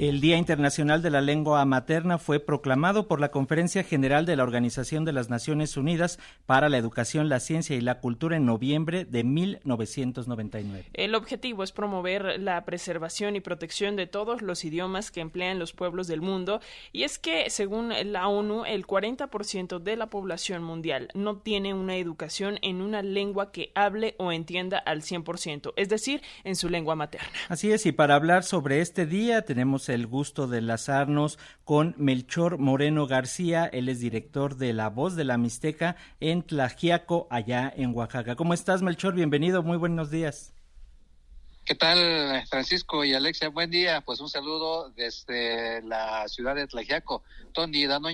El Día Internacional de la Lengua Materna fue proclamado por la Conferencia General de la Organización de las Naciones Unidas para la Educación, la Ciencia y la Cultura en noviembre de 1999. El objetivo es promover la preservación y protección de todos los idiomas que emplean los pueblos del mundo y es que, según la ONU, el 40% de la población mundial no tiene una educación en una lengua que hable o entienda al 100%, es decir, en su lengua materna. Así es, y para hablar sobre este día tenemos el gusto de enlazarnos con Melchor Moreno García. Él es director de La Voz de la Mixteca en Tlajiaco, allá en Oaxaca. ¿Cómo estás, Melchor? Bienvenido, muy buenos días. ¿Qué tal, Francisco y Alexia? Buen día. Pues un saludo desde la ciudad de Tlajiaco. Tony Dano,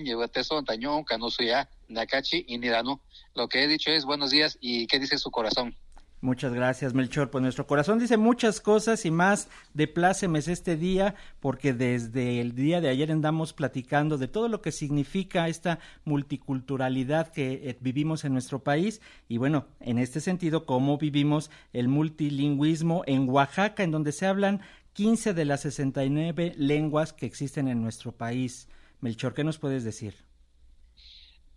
Tañón, Canusuya, Nakachi y Nidano. Lo que he dicho es buenos días y qué dice su corazón. Muchas gracias, Melchor. Pues nuestro corazón dice muchas cosas y más de plácemes este día, porque desde el día de ayer andamos platicando de todo lo que significa esta multiculturalidad que eh, vivimos en nuestro país y bueno, en este sentido, cómo vivimos el multilingüismo en Oaxaca, en donde se hablan 15 de las 69 lenguas que existen en nuestro país. Melchor, ¿qué nos puedes decir?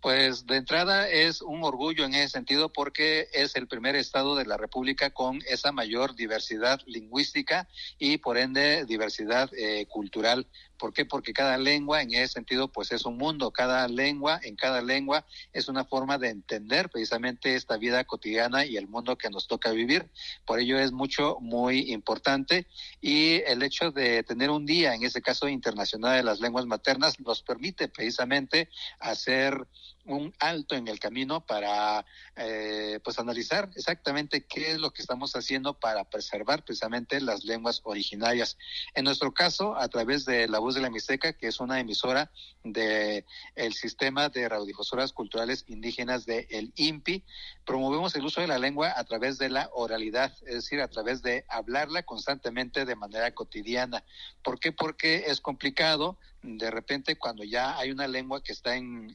Pues de entrada es un orgullo en ese sentido porque es el primer estado de la República con esa mayor diversidad lingüística y por ende diversidad eh, cultural. ¿Por qué? Porque cada lengua en ese sentido pues es un mundo, cada lengua, en cada lengua es una forma de entender precisamente esta vida cotidiana y el mundo que nos toca vivir. Por ello es mucho, muy importante y el hecho de tener un día, en ese caso internacional de las lenguas maternas, nos permite precisamente hacer un alto en el camino para eh, pues analizar exactamente qué es lo que estamos haciendo para preservar precisamente las lenguas originarias. En nuestro caso, a través de la voz de la Mixteca, que es una emisora de el sistema de radiodifusoras culturales indígenas de el INPI, promovemos el uso de la lengua a través de la oralidad, es decir, a través de hablarla constantemente de manera cotidiana. ¿Por qué? Porque es complicado de repente cuando ya hay una lengua que está en,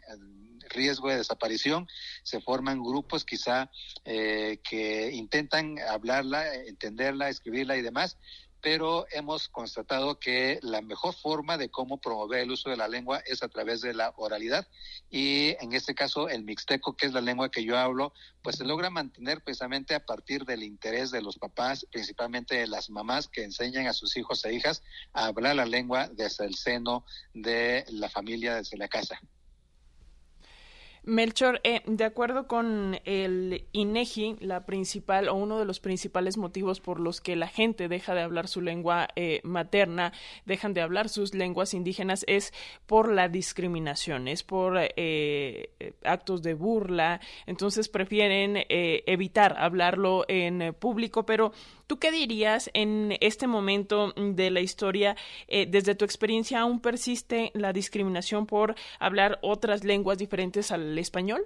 riesgo de desaparición, se forman grupos quizá eh, que intentan hablarla, entenderla, escribirla y demás, pero hemos constatado que la mejor forma de cómo promover el uso de la lengua es a través de la oralidad y en este caso el mixteco, que es la lengua que yo hablo, pues se logra mantener precisamente a partir del interés de los papás, principalmente de las mamás que enseñan a sus hijos e hijas a hablar la lengua desde el seno de la familia, desde la casa. Melchor, eh, de acuerdo con el INEGI, la principal o uno de los principales motivos por los que la gente deja de hablar su lengua eh, materna, dejan de hablar sus lenguas indígenas, es por la discriminación, es por eh, actos de burla. Entonces prefieren evitar hablarlo en público, pero ¿Tú qué dirías en este momento de la historia? Eh, desde tu experiencia, ¿aún persiste la discriminación por hablar otras lenguas diferentes al español?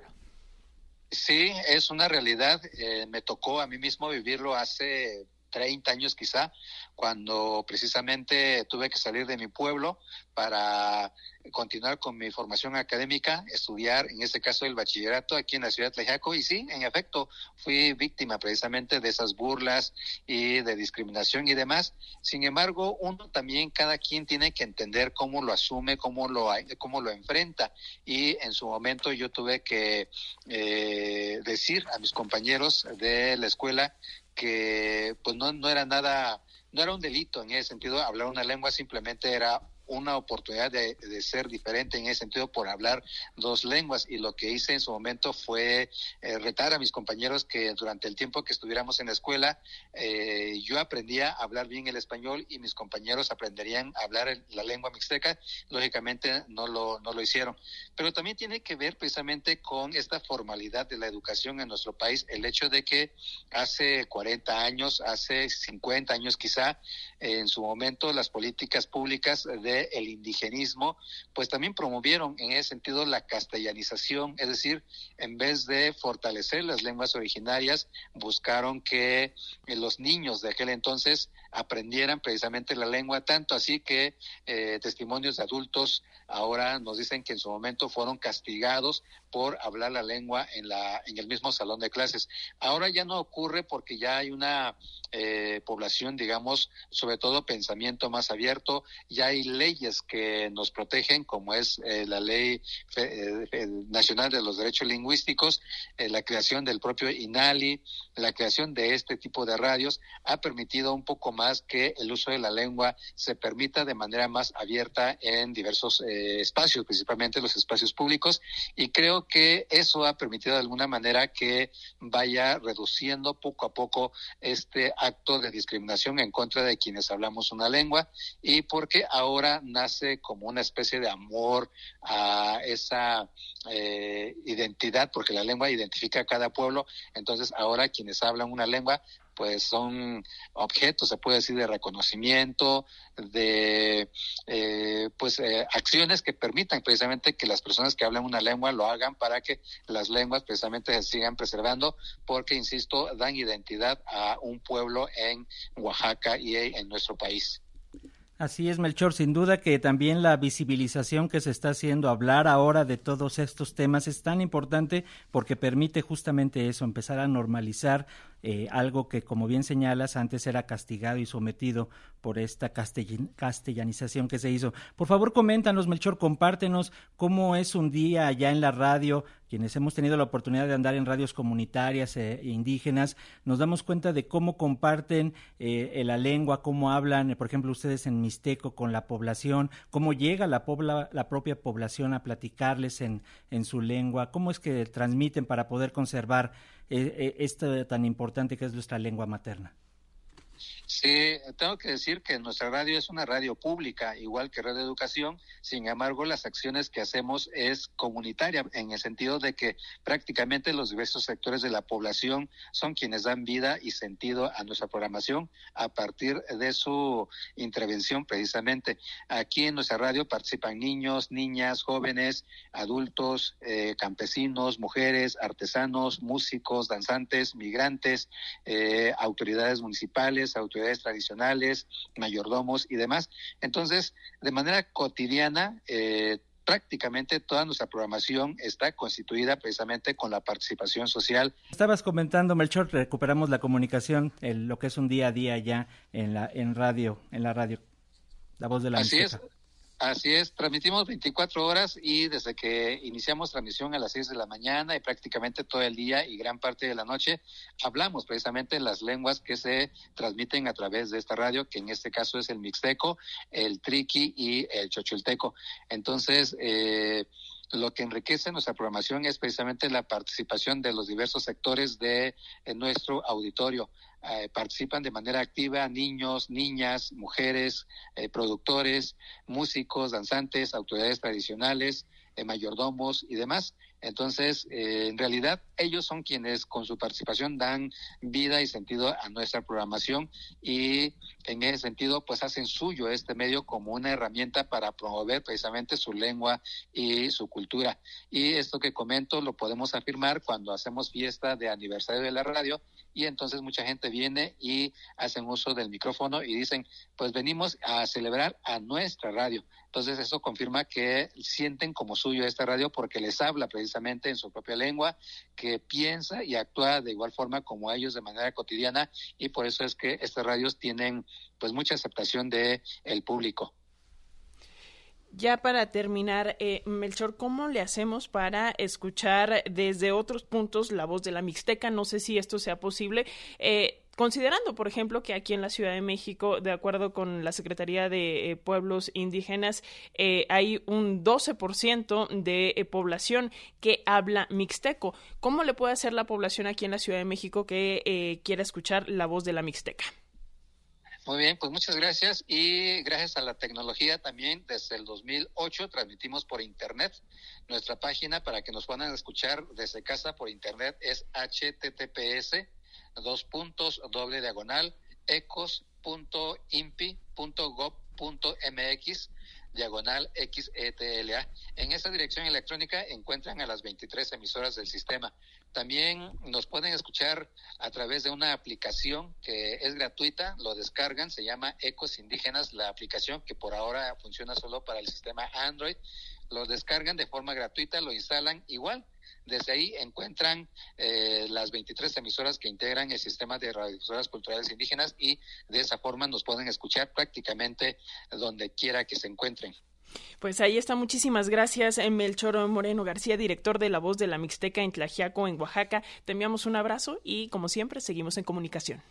Sí, es una realidad. Eh, me tocó a mí mismo vivirlo hace 30 años quizá, cuando precisamente tuve que salir de mi pueblo para continuar con mi formación académica, estudiar, en este caso, el bachillerato aquí en la ciudad de Tlajaco. Y sí, en efecto, fui víctima precisamente de esas burlas y de discriminación y demás. Sin embargo, uno también, cada quien tiene que entender cómo lo asume, cómo lo, cómo lo enfrenta. Y en su momento yo tuve que eh, decir a mis compañeros de la escuela que pues no, no era nada, no era un delito en ese sentido, hablar una lengua simplemente era una oportunidad de, ser diferente en ese sentido por hablar dos lenguas. Y lo que hice en su momento fue eh, retar a mis compañeros que durante el tiempo que estuviéramos en la escuela eh, yo aprendía a hablar bien el español y mis compañeros aprenderían a hablar la lengua mixteca. Lógicamente no lo, no lo hicieron. Pero también tiene que ver precisamente con esta formalidad de la educación en nuestro país. El hecho de que hace 40 años hace 50 años quizá en su momento las políticas públicas de del indigenismo, pues también promovieron en ese sentido la castellanización, es decir, en vez de fortalecer las lenguas originarias, buscaron que eh, los niños de aquel entonces aprendieran precisamente la lengua, tanto así que eh, testimonios de adultos ahora nos dicen que en su momento fueron castigados por hablar la lengua en, la, en el mismo salón de clases. Ahora ya no ocurre porque ya hay una eh, población, digamos, sobre todo pensamiento más abierto, ya hay leyes que nos protegen, como es eh, la Ley eh, Nacional de los Derechos Lingüísticos, la creación del propio INALI, la creación de este tipo de radios, ha permitido un poco más que el uso de la lengua se permita de manera más abierta en diversos espacios, principalmente los espacios públicos, y creo que eso ha permitido de alguna manera que vaya reduciendo poco a poco este acto de discriminación en contra de quienes hablamos una lengua y porque ahora nace como una especie de amor a esa eh, identidad, porque la lengua identifica a cada pueblo, entonces ahora quienes hablan una lengua pues son objetos, se puede decir, de reconocimiento, de eh, pues eh, acciones que permitan precisamente que las personas que hablan una lengua lo hagan para que las lenguas precisamente se sigan preservando, porque, insisto, dan identidad a un pueblo en Oaxaca y en nuestro país. Así es, Melchor, sin duda que también la visibilización que se está haciendo, hablar ahora de todos estos temas es tan importante porque permite justamente eso, empezar a normalizar eh, algo que, como bien señalas, antes era castigado y sometido por esta castellanización que se hizo. Por favor, coméntanos, Melchor, compártenos cómo es un día allá en la radio, quienes hemos tenido la oportunidad de andar en radios comunitarias e indígenas, nos damos cuenta de cómo comparten eh, la lengua, cómo hablan, por ejemplo, ustedes en Mixteco con la población, cómo llega la, la propia población a platicarles en, en su lengua, cómo es que transmiten para poder conservar eh, esto tan importante que es nuestra lengua materna. Sí, tengo que decir que nuestra radio es una radio pública, igual que Radio Educación, sin embargo las acciones que hacemos es comunitaria, en el sentido de que prácticamente los diversos sectores de la población son quienes dan vida y sentido a nuestra programación a partir de su intervención precisamente. Aquí en nuestra radio participan niños, niñas, jóvenes, adultos, eh, campesinos, mujeres, artesanos, músicos, danzantes, migrantes, eh, autoridades municipales, autoridades tradicionales, mayordomos y demás. Entonces, de manera cotidiana, eh, prácticamente toda nuestra programación está constituida precisamente con la participación social. Estabas comentando, Melchor, recuperamos la comunicación, lo que es un día a día ya en la en radio, en la radio, la voz de la Así es. Así es, transmitimos 24 horas y desde que iniciamos transmisión a las 6 de la mañana y prácticamente todo el día y gran parte de la noche hablamos precisamente las lenguas que se transmiten a través de esta radio, que en este caso es el mixteco, el triqui y el chochulteco. Entonces, eh, lo que enriquece nuestra programación es precisamente la participación de los diversos sectores de nuestro auditorio. Eh, participan de manera activa niños, niñas, mujeres, eh, productores, músicos, danzantes, autoridades tradicionales, eh, mayordomos y demás. Entonces, en realidad, ellos son quienes con su participación dan vida y sentido a nuestra programación y en ese sentido, pues hacen suyo este medio como una herramienta para promover precisamente su lengua y su cultura. Y esto que comento lo podemos afirmar cuando hacemos fiesta de aniversario de la radio y entonces mucha gente viene y hacen uso del micrófono y dicen, pues venimos a celebrar a nuestra radio. Entonces eso confirma que sienten como suyo esta radio porque les habla precisamente en su propia lengua, que piensa y actúa de igual forma como ellos de manera cotidiana y por eso es que estas radios tienen pues mucha aceptación de el público. Ya para terminar, eh, Melchor, ¿cómo le hacemos para escuchar desde otros puntos la voz de la Mixteca? No sé si esto sea posible. Eh, considerando, por ejemplo, que aquí en la Ciudad de México, de acuerdo con la Secretaría de eh, Pueblos Indígenas, hay un 12% de población que habla mixteco. ¿Cómo le puede hacer la población aquí en la Ciudad de México que quiera escuchar la voz de la mixteca? Muy bien, pues muchas gracias y gracias a la tecnología también desde el 2008 transmitimos por internet. Nuestra página para que nos puedan escuchar desde casa por internet es https dos puntos doble diagonal ecos.impi.gov.mx diagonal XETLA. En esa dirección electrónica encuentran a las 23 emisoras del sistema. También nos pueden escuchar a través de una aplicación que es gratuita, lo descargan, se llama Ecos Indígenas, la aplicación que por ahora funciona solo para el sistema Android. Lo descargan de forma gratuita, lo instalan igual. Desde ahí encuentran eh, las 23 emisoras que integran el sistema de radiodifusoras culturales indígenas y de esa forma nos pueden escuchar prácticamente donde quiera que se encuentren. Pues ahí está. Muchísimas gracias, Melchor Moreno García, director de La Voz de la Mixteca en Tlajiaco, en Oaxaca. Te enviamos un abrazo y, como siempre, seguimos en comunicación.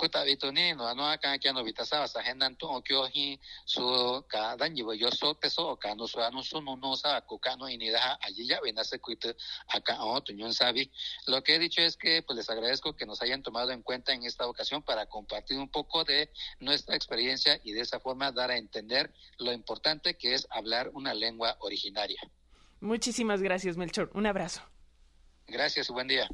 Kuta bituni no ano ka kya no bitasa sa henan to okyo hi su ka dan yibo yo so te so ka no su ano su no no sa ku ka no allí ya ven hace kuita acá o tuñón sabi lo que he dicho es que pues les agradezco que nos hayan tomado en cuenta en esta ocasión para compartir un poco de nuestra experiencia y de esa forma dar a entender lo importante que es hablar una lengua originaria. Muchísimas gracias, Melchor. Un abrazo. Gracias, buen día.